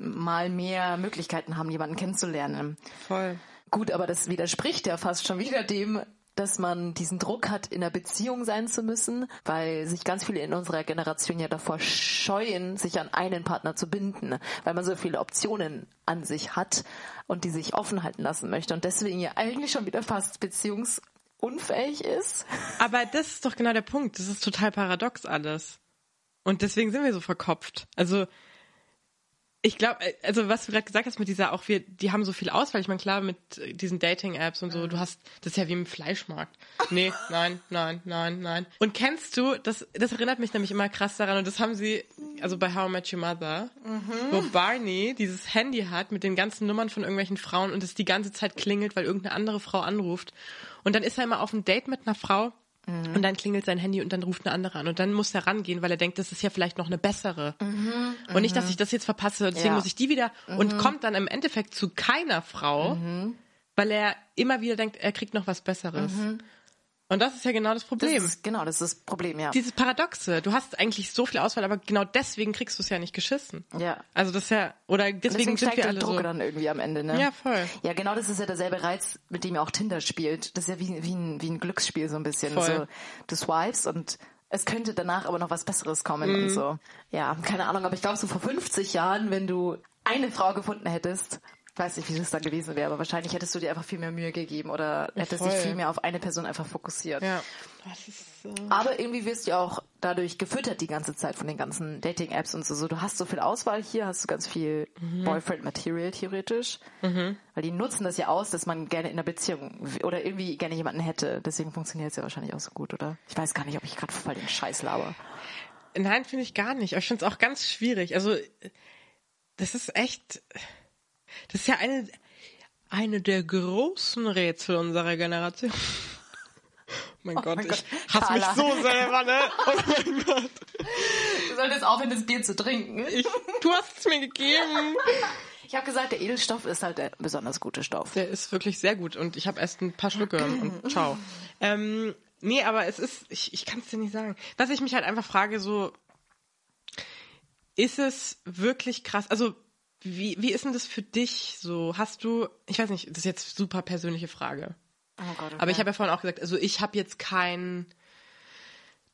Mal mehr Möglichkeiten haben, jemanden kennenzulernen. Voll. Gut, aber das widerspricht ja fast schon wieder dem, dass man diesen Druck hat, in einer Beziehung sein zu müssen, weil sich ganz viele in unserer Generation ja davor scheuen, sich an einen Partner zu binden, weil man so viele Optionen an sich hat und die sich offen halten lassen möchte und deswegen ja eigentlich schon wieder fast beziehungsunfähig ist. Aber das ist doch genau der Punkt. Das ist total paradox alles. Und deswegen sind wir so verkopft. Also ich glaube, also was du gerade gesagt hast mit dieser, auch wir, die haben so viel Auswahl. Ich meine, klar, mit äh, diesen Dating-Apps und so, du hast, das ist ja wie im Fleischmarkt. Nee, *laughs* nein, nein, nein, nein. Und kennst du, das, das erinnert mich nämlich immer krass daran, und das haben sie, also bei How I Met Your Mother, wo Barney dieses Handy hat mit den ganzen Nummern von irgendwelchen Frauen und es die ganze Zeit klingelt, weil irgendeine andere Frau anruft. Und dann ist er immer auf einem Date mit einer Frau und dann klingelt sein Handy und dann ruft eine andere an. Und dann muss er rangehen, weil er denkt, das ist ja vielleicht noch eine bessere. und nicht, dass ich das jetzt verpasse, deswegen Ja. muss ich die wieder. Und kommt dann im Endeffekt zu keiner Frau, weil er immer wieder denkt, er kriegt noch was Besseres. Und das ist ja genau das Das Problem. ist, genau, das ist das Problem, ja. Dieses Paradoxe. Du hast eigentlich so viel Auswahl, aber genau deswegen kriegst du es ja nicht geschissen. Ja. Also das ist ja, oder deswegen, Deswegen sind steigt wir alle Druck so. dann irgendwie am Ende, ne? Ja, voll. Ja, genau, das ist ja derselbe Reiz, mit dem ja auch Tinder spielt. Das ist ja wie, wie, ein, wie ein Glücksspiel so ein bisschen. Voll. So, du swipes und es könnte danach aber noch was Besseres kommen Mhm. und so. Ja, keine Ahnung, aber ich glaube so vor 50 Jahren, wenn du eine Frau gefunden hättest weiß nicht, wie das dann gewesen wäre, aber wahrscheinlich hättest du dir einfach viel mehr Mühe gegeben oder hättest dich voll. viel mehr auf eine Person einfach fokussiert. Ja. Das ist, äh, Aber irgendwie wirst du ja auch dadurch gefüttert die ganze Zeit von den ganzen Dating-Apps und so. so. Du hast so viel Auswahl hier, hast du ganz viel Mhm. Boyfriend-Material theoretisch. Weil die nutzen das ja aus, dass man gerne in einer Beziehung oder irgendwie gerne jemanden hätte. Deswegen funktioniert es ja wahrscheinlich auch so gut, oder? Ich weiß gar nicht, ob ich gerade voll den Scheiß laber. Nein, finde ich gar nicht. Aber ich finde es auch ganz schwierig. Also, das ist echt, das ist ja eine, eine der großen Rätsel unserer Generation. *laughs* Oh mein Gott, mein ich Gott. hasse mich Carla. so selber, ne? *laughs* Oh mein Gott. Du solltest aufhören, das Bier zu trinken. Ich, du hast es mir gegeben. Ich habe gesagt, der Edelstoff ist halt der besonders gute Stoff. Der ist wirklich sehr gut und ich habe erst ein paar Schlücke und *clears throat* ciao. Ähm, nee, aber es ist, ich, ich kann es dir nicht sagen. Was ich mich halt einfach frage, so, ist es wirklich krass? Also, wie, wie ist denn das für dich so? Hast du, ich weiß nicht, das ist jetzt super persönliche Frage. Oh Gott, okay. Aber ich habe ja vorhin auch gesagt, also ich habe jetzt keinen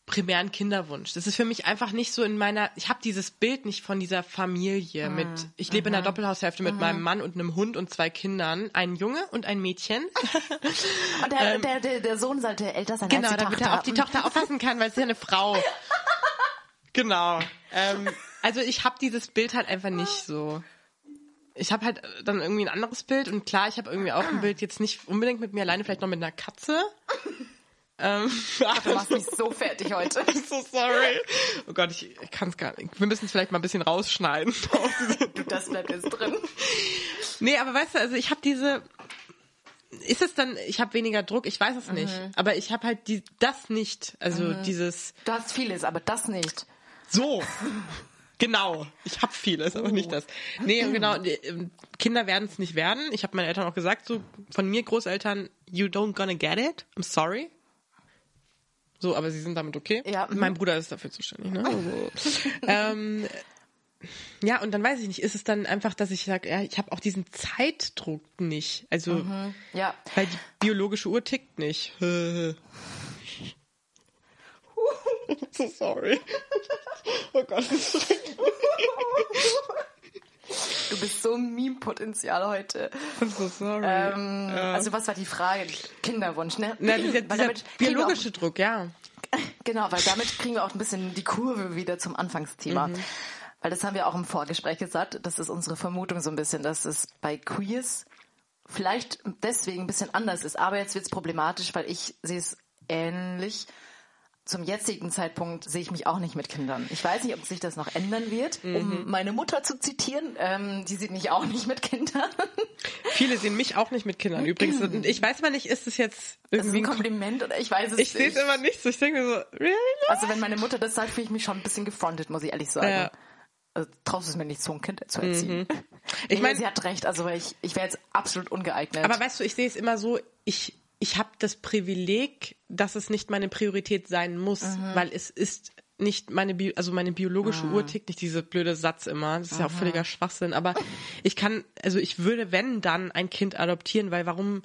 primären Kinderwunsch. Das ist für mich einfach nicht so in meiner, ich habe dieses Bild nicht von dieser Familie mit, ich lebe in einer Doppelhaushälfte mit meinem Mann und einem Hund und zwei Kindern, ein Junge und ein Mädchen. *laughs* Und der, der, der, der Sohn sollte älter sein genau, als die damit Tochter. er auf die Tochter aufpassen kann, weil es ist ja eine Frau. *laughs* genau. Ähm, also ich habe dieses Bild halt einfach nicht *laughs* so. Ich habe halt dann irgendwie ein anderes Bild und klar, ich habe irgendwie auch ein Bild jetzt nicht unbedingt mit mir alleine, vielleicht noch mit einer Katze. *laughs* Ähm, Du machst mich so *laughs* fertig heute. I'm so sorry. Oh Gott, ich, ich kann es gar nicht. Wir müssen es vielleicht mal ein bisschen rausschneiden. *laughs* Das bleibt jetzt drin. nee, aber weißt du, also ich habe diese. Ist es dann, ich habe weniger Druck, ich weiß es nicht. Aber ich habe halt die, das nicht. Also dieses Du hast vieles, aber das nicht. so. Genau. Ich habe vieles, aber nicht das. Nee, genau. nee, ähm, Kinder werden es nicht werden. Ich habe meinen Eltern auch gesagt, so von mir Großeltern, you don't gonna get it. I'm sorry. So, aber sie sind damit okay. Ja, mhm. Mein Bruder ist dafür zuständig. Ne? Also, ähm, ja, und dann weiß ich nicht, ist es dann einfach, dass ich sage, ja, ich habe auch diesen Zeitdruck nicht. Also, Ja. weil die biologische Uhr tickt nicht. *laughs* so *laughs* sorry. Oh Gott, das ist schrecklich. Du bist so Meme-Potenzial heute. I'm so sorry. Ähm, Also was war die Frage? Kinderwunsch, ne? Na, dieser, dieser biologische Druck, ja. Auch, *laughs* genau, weil damit kriegen wir auch ein bisschen die Kurve wieder zum Anfangsthema. Mhm. Weil das haben wir auch im Vorgespräch gesagt. Das ist unsere Vermutung so ein bisschen, dass es bei Queers vielleicht deswegen ein bisschen anders ist. Aber jetzt wird es problematisch, weil ich sehe es ähnlich. Zum jetzigen Zeitpunkt sehe ich mich auch nicht mit Kindern. Ich weiß nicht, ob sich das noch ändern wird. Mhm. Um meine Mutter zu zitieren, ähm, die sieht mich auch nicht mit Kindern. *laughs* Viele sehen mich auch nicht mit Kindern übrigens. Und *clears throat* ich weiß mal nicht, ist es jetzt irgendwie ein ein Kom Kompliment oder ich weiß es Ich sehe nicht. es immer nicht so. Ich denke so, really? Also wenn meine Mutter das sagt, fühle ich mich schon ein bisschen gefrontet, muss ich ehrlich sagen. Ja. Also, traust es mir nicht, so ein Kind zu erziehen. *laughs* Ich mein- meine, sie hat recht. Also ich, ich wäre jetzt absolut ungeeignet. Aber weißt du, ich sehe es immer so, ich, ich habe das Privileg, dass es nicht meine Priorität sein muss, Mhm. weil es ist nicht meine, Bi also meine biologische Ah. Uhr tickt nicht diese blöde Satz immer. Das ist ja auch völliger Schwachsinn. Aber *laughs* ich kann, also ich würde, wenn dann ein Kind adoptieren, weil warum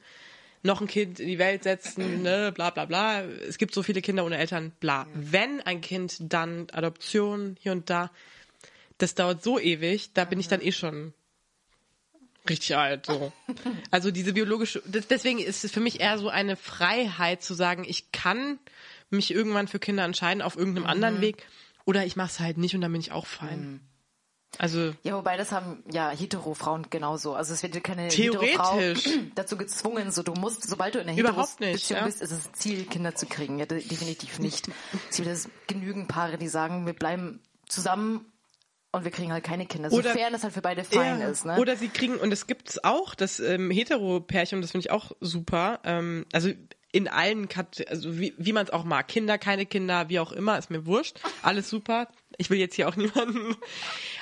noch ein Kind in die Welt setzen, *clears throat* ne, bla bla bla. Es gibt so viele Kinder ohne Eltern, bla. Wenn ein Kind, dann Adoption hier und da. Das dauert so ewig, da bin ich dann eh schon richtig alt. So. *laughs* Also diese biologische, deswegen ist es für mich eher so eine Freiheit zu sagen, ich kann mich irgendwann für Kinder entscheiden auf irgendeinem Mhm. anderen Weg oder ich mache es halt nicht und dann bin ich auch fein. Also ja, wobei das haben ja hetero-Frauen genauso. Also es wird dir keine Theoretisch. hetero-Frau *clears throat* dazu gezwungen, so du musst, sobald du in einer Überhaupt nicht, Hetero-Beziehung ja. bist, ist es Ziel, Kinder zu kriegen. Ja, de- definitiv nicht. *laughs* Es gibt genügend Paare, die sagen, wir bleiben zusammen und wir kriegen halt keine Kinder. Oder- Sofern das halt für beide fein Ja. ist. Ne? Oder sie kriegen, und es gibt's auch, das ähm, Hetero-Pärchen, das finde ich auch super, ähm, also in allen Kat also wie, wie man es auch mag. Kinder, keine Kinder, wie auch immer, ist mir wurscht. Alles super. Ich will jetzt hier auch *laughs* niemanden.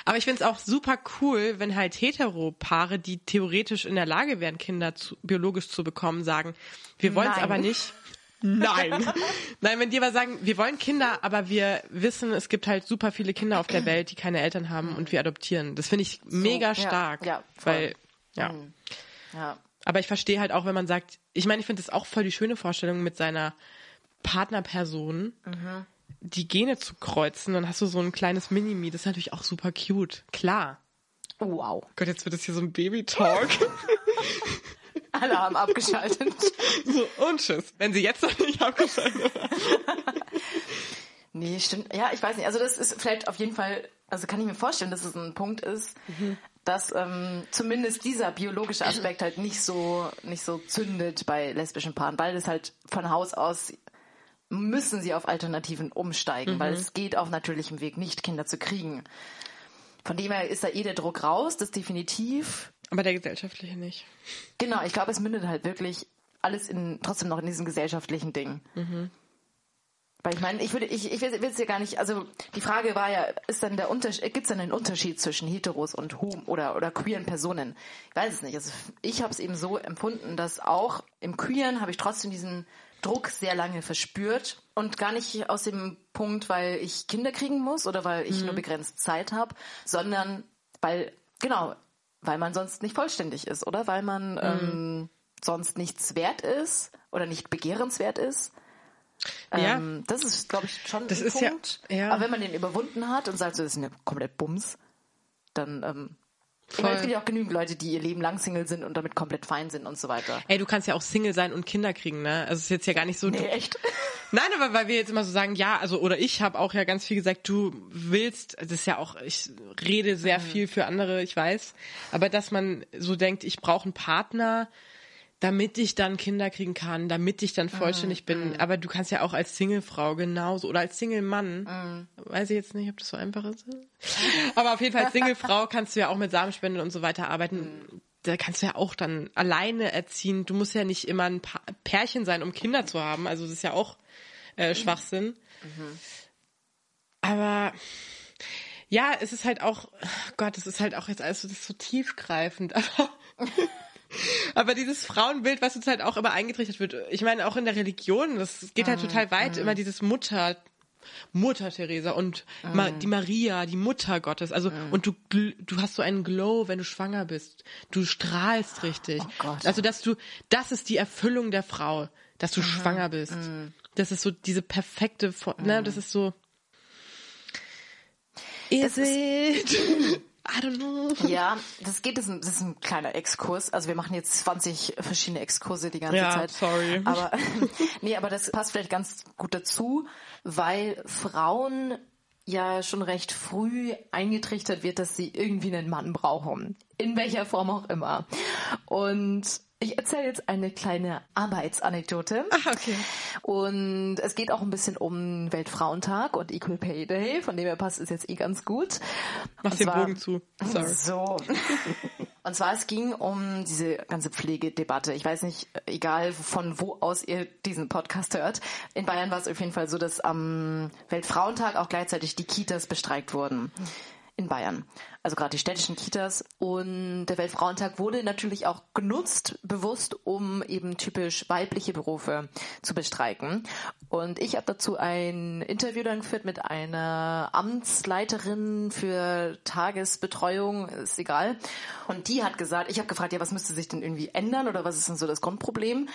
Aber ich finde es auch super cool, wenn halt Hetero-Paare, die theoretisch in der Lage wären, Kinder zu, biologisch zu bekommen, sagen, wir wollen es aber nicht. Nein. *laughs* Nein, wenn die aber sagen, wir wollen Kinder, aber wir wissen, es gibt halt super viele Kinder auf der Welt, die keine Eltern haben und wir adoptieren. Das finde ich mega ja, stark. ja, voll. weil, ja. ja. Aber ich verstehe halt auch, wenn man sagt, ich meine, ich finde es auch voll die schöne Vorstellung mit seiner Partnerperson, die Gene zu kreuzen, dann hast du so ein kleines Minimi, das ist natürlich auch super cute. Klar. Wow. Gott, jetzt wird es hier so ein Baby-Talk. *laughs* Alle haben abgeschaltet. *laughs* so, und tschüss. Wenn sie jetzt noch nicht abgeschaltet haben. Nee, stimmt. Ja, ich weiß nicht. Also das ist vielleicht auf jeden Fall, also kann ich mir vorstellen, dass es ein Punkt ist, dass ähm, zumindest dieser biologische Aspekt halt nicht so nicht so zündet bei lesbischen Paaren, weil es halt von Haus aus müssen sie auf Alternativen umsteigen, weil es geht auf natürlichem Weg nicht, Kinder zu kriegen. Von dem her ist da eh der Druck raus, das definitiv. Aber der gesellschaftliche nicht. Genau, ich glaube, es mündet halt wirklich alles in trotzdem noch in diesem gesellschaftlichen Ding. Weil ich meine, ich würde, ich, ich will es ja gar nicht, also die Frage war ja, ist dann der Unterschied, gibt es dann einen Unterschied zwischen Heteros und Hom oder, oder queeren Personen? Ich weiß es nicht. Also ich habe es eben so empfunden, dass auch im Queeren habe ich trotzdem diesen Druck sehr lange verspürt und gar nicht aus dem Punkt, weil ich Kinder kriegen muss oder weil ich nur begrenzt Zeit habe, sondern weil, genau, weil man sonst nicht vollständig ist oder weil man ähm, sonst nichts wert ist oder nicht begehrenswert ist. Ja. Ähm, das ist, glaube ich, schon Das ein ist ja- Punkt. ja. Aber wenn man den überwunden hat und sagt, so, das ist eine komplett Bums, dann ähm, ich meine, es gibt ja auch genügend Leute, die ihr Leben lang Single sind und damit komplett fein sind und so weiter. Ey, du kannst ja auch Single sein und Kinder kriegen, ne? Also es ist jetzt ja gar nicht so. Nee, echt? *laughs* Nein, aber weil wir jetzt immer so sagen, ja, also oder ich habe auch ja ganz viel gesagt, du willst, das ist ja auch, ich rede sehr viel für andere, ich weiß, aber dass man so denkt, ich brauche einen Partner, damit ich dann Kinder kriegen kann, damit ich dann vollständig bin. Aber du kannst ja auch als Singlefrau genauso oder als Single-Mann, weiß ich jetzt nicht, ob das so einfach ist. *laughs* Aber auf jeden Fall als Singlefrau kannst du ja auch mit Samenspende und so weiter arbeiten. Da kannst du ja auch dann alleine erziehen. Du musst ja nicht immer ein Pa- Pärchen sein, um Kinder zu haben. Also das ist ja auch äh, Schwachsinn. Aber ja, es ist halt auch, oh Gott, es ist halt auch jetzt alles so, so tiefgreifend. Aber, *laughs* aber dieses Frauenbild, was uns halt auch immer eingetrichtert wird, ich meine auch in der Religion, das geht halt total weit, immer dieses Mutter, Mutter Teresa und Ma die Maria, die Mutter Gottes. Also und du du hast so einen Glow, wenn du schwanger bist. Du strahlst richtig. Oh Gott. Also dass du das ist die Erfüllung der Frau, dass du schwanger bist. Das ist so diese perfekte, ne, das ist so Is it? *laughs* I don't know. Ja, das geht, das ist, ein, das ist ein kleiner Exkurs. Also wir machen jetzt 20 verschiedene Exkurse die ganze Ja, Zeit. sorry. Aber, *laughs* nee, aber das passt vielleicht ganz gut dazu, weil Frauen ja schon recht früh eingetrichtert wird, dass sie irgendwie einen Mann brauchen. In welcher Form auch immer. Und ich erzähle jetzt eine kleine Arbeitsanekdote. Ah, okay. Und es geht auch ein bisschen um Weltfrauentag und Equal Pay Day, von dem her passt es jetzt eh ganz gut. Mach Und den zwar- Bogen zu. Sorry. *laughs* So. Und zwar, es ging um diese ganze Pflegedebatte. Ich weiß nicht, egal von wo aus ihr diesen Podcast hört. In Bayern war es auf jeden Fall so, dass am Weltfrauentag auch gleichzeitig die Kitas bestreikt wurden. In Bayern. Also gerade die städtischen Kitas. Und der Weltfrauentag wurde natürlich auch genutzt, bewusst, um eben typisch weibliche Berufe zu bestreiken. Und ich habe dazu ein Interview dann geführt mit einer Amtsleiterin für Tagesbetreuung, ist egal. Und die hat gesagt, ich habe gefragt, ja, was müsste sich denn irgendwie ändern oder was ist denn so das Grundproblem?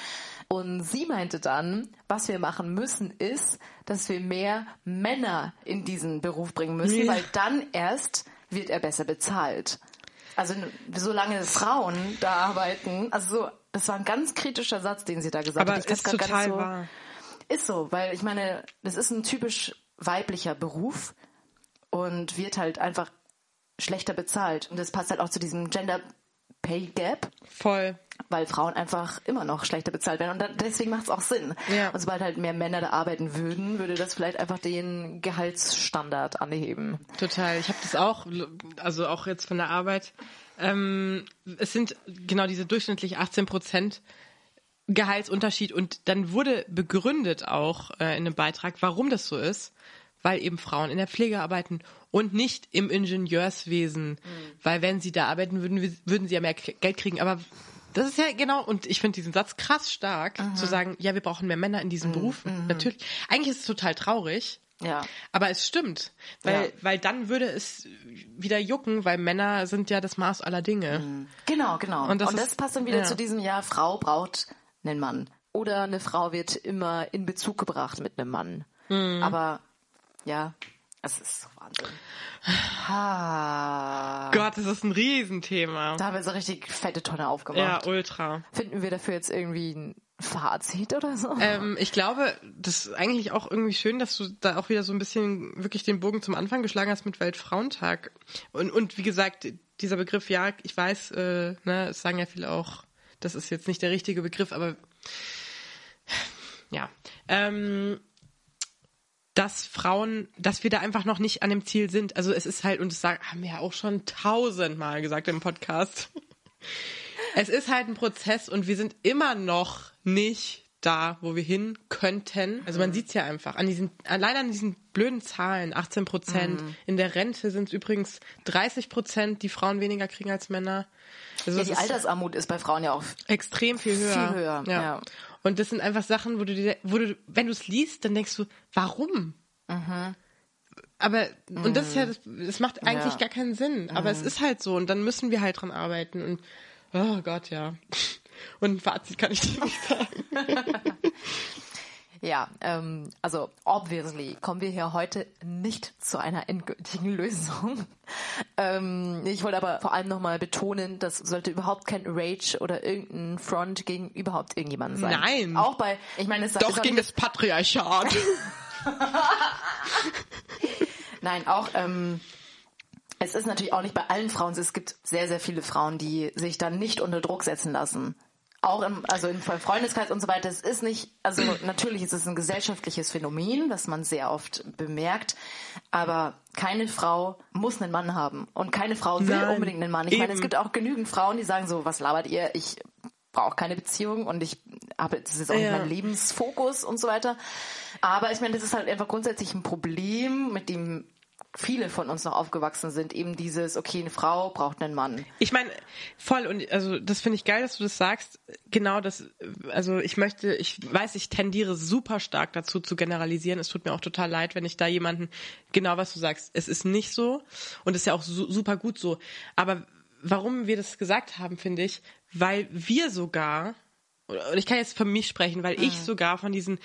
Und sie meinte dann, was wir machen müssen, ist, dass wir mehr Männer in diesen Beruf bringen müssen, Ja. weil dann erst wird er besser bezahlt. Also solange Frauen da arbeiten, also so, das war ein ganz kritischer Satz, den sie da gesagt Aber hat. Kann's ist total so, wahr. Ist so, weil ich meine, das ist ein typisch weiblicher Beruf und wird halt einfach schlechter bezahlt. Und das passt halt auch zu diesem Gender Pay Gap, Voll. Weil Frauen einfach immer noch schlechter bezahlt werden. Und da, deswegen macht es auch Sinn. Ja. Und sobald halt mehr Männer da arbeiten würden, würde das vielleicht einfach den Gehaltsstandard anheben. Total. Ich habe das auch, also auch jetzt von der Arbeit. Ähm, es sind genau diese durchschnittlich 18 Prozent Gehaltsunterschied und dann wurde begründet auch äh, in einem Beitrag, warum das so ist, weil eben Frauen in der Pflege arbeiten und nicht im Ingenieurswesen, weil wenn sie da arbeiten würden, würden sie ja mehr Geld kriegen. Aber das ist ja genau, und ich finde diesen Satz krass stark, zu sagen, ja, wir brauchen mehr Männer in diesen Berufen. Natürlich. Eigentlich ist es total traurig, Ja. aber es stimmt, weil, Ja. weil dann würde es wieder jucken, weil Männer sind ja das Maß aller Dinge. Genau, genau. Und Und das das, ist- passt dann wieder ja. zu diesem Jahr, Frau braucht einen Mann. Oder eine Frau wird immer in Bezug gebracht mit einem Mann. Mhm. Aber ja, Es ist so Wahnsinn. Ha. Gott, das ist ein Riesenthema. Da haben wir so richtig fette Tonne Ja, aufgemacht. ultra. Finden wir dafür jetzt irgendwie ein Fazit oder so? Ähm, ich glaube, das ist eigentlich auch irgendwie schön, dass du da auch wieder so ein bisschen wirklich den Bogen zum Anfang geschlagen hast mit Weltfrauentag. Und, und wie gesagt, dieser Begriff, ja, ich weiß, äh, ne, es sagen ja viele auch, das ist jetzt nicht der richtige Begriff, aber ja. Ähm, dass Frauen, dass wir da einfach noch nicht an dem Ziel sind. Also es ist halt, und das haben wir ja auch schon tausendmal gesagt im Podcast. *laughs* Es ist halt ein Prozess und wir sind immer noch nicht da, wo wir hin könnten. Also man sieht es ja einfach an diesen, allein an diesen blöden Zahlen, 18 Prozent. In der Rente sind es übrigens 30 Prozent, die Frauen weniger kriegen als Männer. Also ja, die Altersarmut ist bei Frauen ja auch extrem viel höher. Viel höher, ja. Und das sind einfach Sachen, wo du dir, wo du, wenn du es liest, dann denkst du, warum? Aber, und das ist ja, das, das macht eigentlich Mhm. Ja. Mhm. gar keinen Sinn. Aber es ist halt so und dann müssen wir halt dran arbeiten und, oh Gott, ja. *laughs* Und ein Fazit kann ich dir nicht sagen. *laughs* Ja, ähm, also obviously kommen wir hier heute nicht zu einer endgültigen Lösung. *laughs* Ähm, ich wollte aber vor allem nochmal betonen, das sollte überhaupt kein Rage oder irgendein Front gegen überhaupt irgendjemanden sein. Nein. Auch bei, ich meine, es Doch gegen das Patriarchat. *laughs* Nein, auch ähm, es ist natürlich auch nicht bei allen Frauen. Es gibt sehr, sehr viele Frauen, die sich dann nicht unter Druck setzen lassen. Auch im, also im Freundeskreis und so weiter. Es ist nicht, also natürlich ist es ein gesellschaftliches Phänomen, das man sehr oft bemerkt. Aber keine Frau muss einen Mann haben. Und keine Frau will Nein, unbedingt einen Mann. Ich meine, es eben. gibt auch genügend Frauen, die sagen so, was labert ihr? Ich brauche keine Beziehung und ich habe, das ist auch Ja. mein Lebensfokus und so weiter. Aber ich meine, das ist halt einfach grundsätzlich ein Problem, mit dem viele von uns noch aufgewachsen sind. Eben dieses, okay, eine Frau braucht einen Mann. Ich meine, voll und also das finde ich geil, dass du das sagst. Genau das, also ich möchte, ich weiß, ich tendiere super stark dazu zu generalisieren. Es tut mir auch total leid, wenn ich da jemanden, genau was du sagst, es ist nicht so und ist ja auch su super gut so. Aber warum wir das gesagt haben, finde ich, weil wir sogar, oder ich kann jetzt von mich sprechen, weil ich sogar von diesen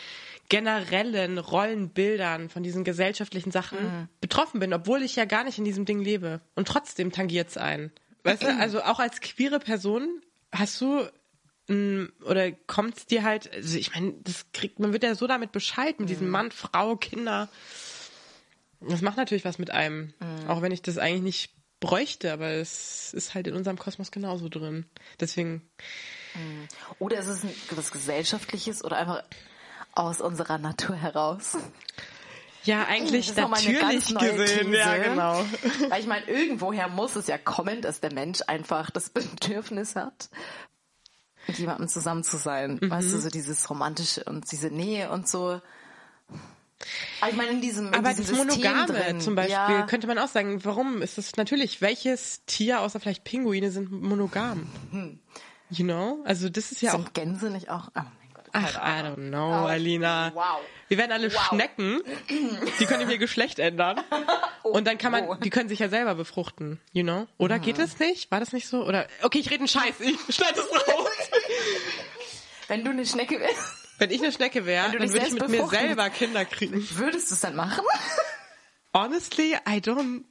generellen Rollenbildern, von diesen gesellschaftlichen Sachen betroffen bin, obwohl ich ja gar nicht in diesem Ding lebe. Und trotzdem tangiert es ein. Weißt du, also auch als queere Person hast du oder kommt es dir halt, also ich meine, das kriegt, man wird ja so damit Bescheid, mit diesem Mann, Frau, Kinder. Das macht natürlich was mit einem. Auch wenn ich das eigentlich nicht bräuchte, aber es ist halt in unserem Kosmos genauso drin. Deswegen, Oder ist es ein, was Gesellschaftliches oder einfach aus unserer Natur heraus? ja, eigentlich Das natürlich gesehen. These. Ja, genau. Weil ich meine, irgendwoher muss es ja kommen, dass der Mensch einfach das *laughs* Bedürfnis hat, mit jemandem zusammen zu sein. Mhm. Weißt du, so dieses Romantische und diese Nähe und so. Aber ich meine, in diesem, in Aber diesem das System Monogame drin, zum Beispiel ja, könnte man auch sagen, warum ist das natürlich, welches Tier außer vielleicht Pinguine sind monogam? You know? Also das ist ja auch sind Gänse nicht auch? Oh mein Gott. Ach, I don't know, Alina. wow. Wir werden alle Wow. Schnecken. Die können ihr Geschlecht ändern. *laughs* Und dann kann oh. man, die können sich ja selber befruchten, you know? Oder geht es nicht? War das nicht so? Oder, okay, ich rede einen Scheiß. Ich schneide es raus. *laughs* Wenn du eine Schnecke wärst, Wenn ich eine Schnecke wäre, dann würde ich mit mir selber Kinder kriegen. würdest du es dann machen? Honestly, I don't.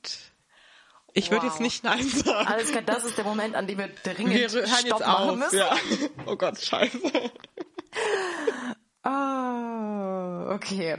Ich würde Wow. jetzt nicht Nein sagen. Alles klar, das ist der Moment, an dem wir dringend Wir hören Stopp jetzt machen auf. müssen. Ja. *laughs* Oh Gott, scheiße. Ah, okay.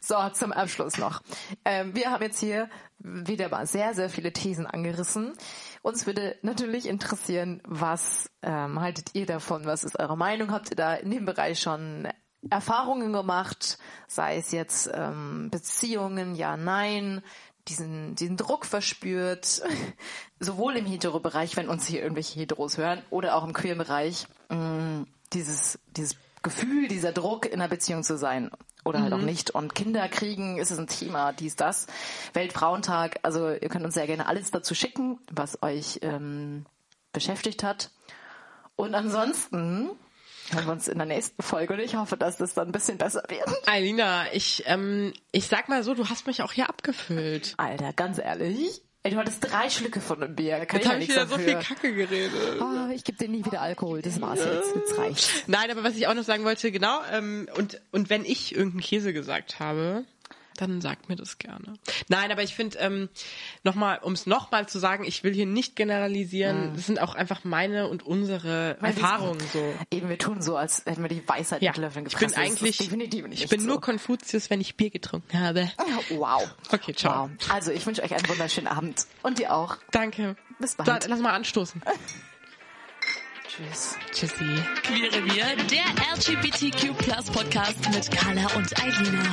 So, zum Abschluss noch. Ähm, wir haben jetzt hier wieder mal sehr, sehr viele Thesen angerissen. Uns würde natürlich interessieren, was ähm, haltet ihr davon? Was ist eure Meinung? Habt ihr da in dem Bereich schon Erfahrungen gemacht? Sei es jetzt ähm, Beziehungen, ja, nein, diesen, diesen Druck verspürt, *laughs* sowohl im Hetero-Bereich, wenn uns hier irgendwelche Heteros hören, oder auch im queeren Bereich, mh, dieses, dieses Gefühl, dieser Druck in einer Beziehung zu sein oder halt auch nicht. Und Kinder kriegen, ist es ein Thema, dies, das. Weltfrauentag, also ihr könnt uns sehr gerne alles dazu schicken, was euch ähm, beschäftigt hat. Und ansonsten hören wir uns in der nächsten Folge und ich hoffe, dass das dann ein bisschen besser wird. Alina, ich, ähm, ich sag mal so, du hast mich auch hier abgefüllt. Alter, ganz ehrlich. Ey, du hattest drei Schlücke von einem Bier. Kann Jetzt ich ja habe ich wieder so viel dafür. Kacke geredet. Ah, ich gebe dir nie wieder Alkohol. Das war's jetzt. Jetzt reicht's. Nein, aber was ich auch noch sagen wollte, genau, ähm, und, und wenn ich irgendeinen Käse gesagt habe, dann sagt mir das gerne. Nein, aber ich finde, ähm, nochmal, um es nochmal zu sagen, ich will hier nicht generalisieren. Das sind auch einfach meine und unsere Weil Erfahrungen so. Eben, wir tun so, als hätten wir die Weisheit Ja, mit Löffeln ich gepresst. bin Das ist eigentlich, definitiv nicht ich bin so. nur Konfuzius, wenn ich Bier getrunken habe. *laughs* Wow. Okay, ciao. Wow. Also, ich wünsche euch einen wunderschönen Abend. Und dir auch. Danke. Bis bald. Dann, lass mal anstoßen. *laughs* Tschüss. Tschüssi. Queere wir, der LGBTQ Podcast mit Carla und Eilina.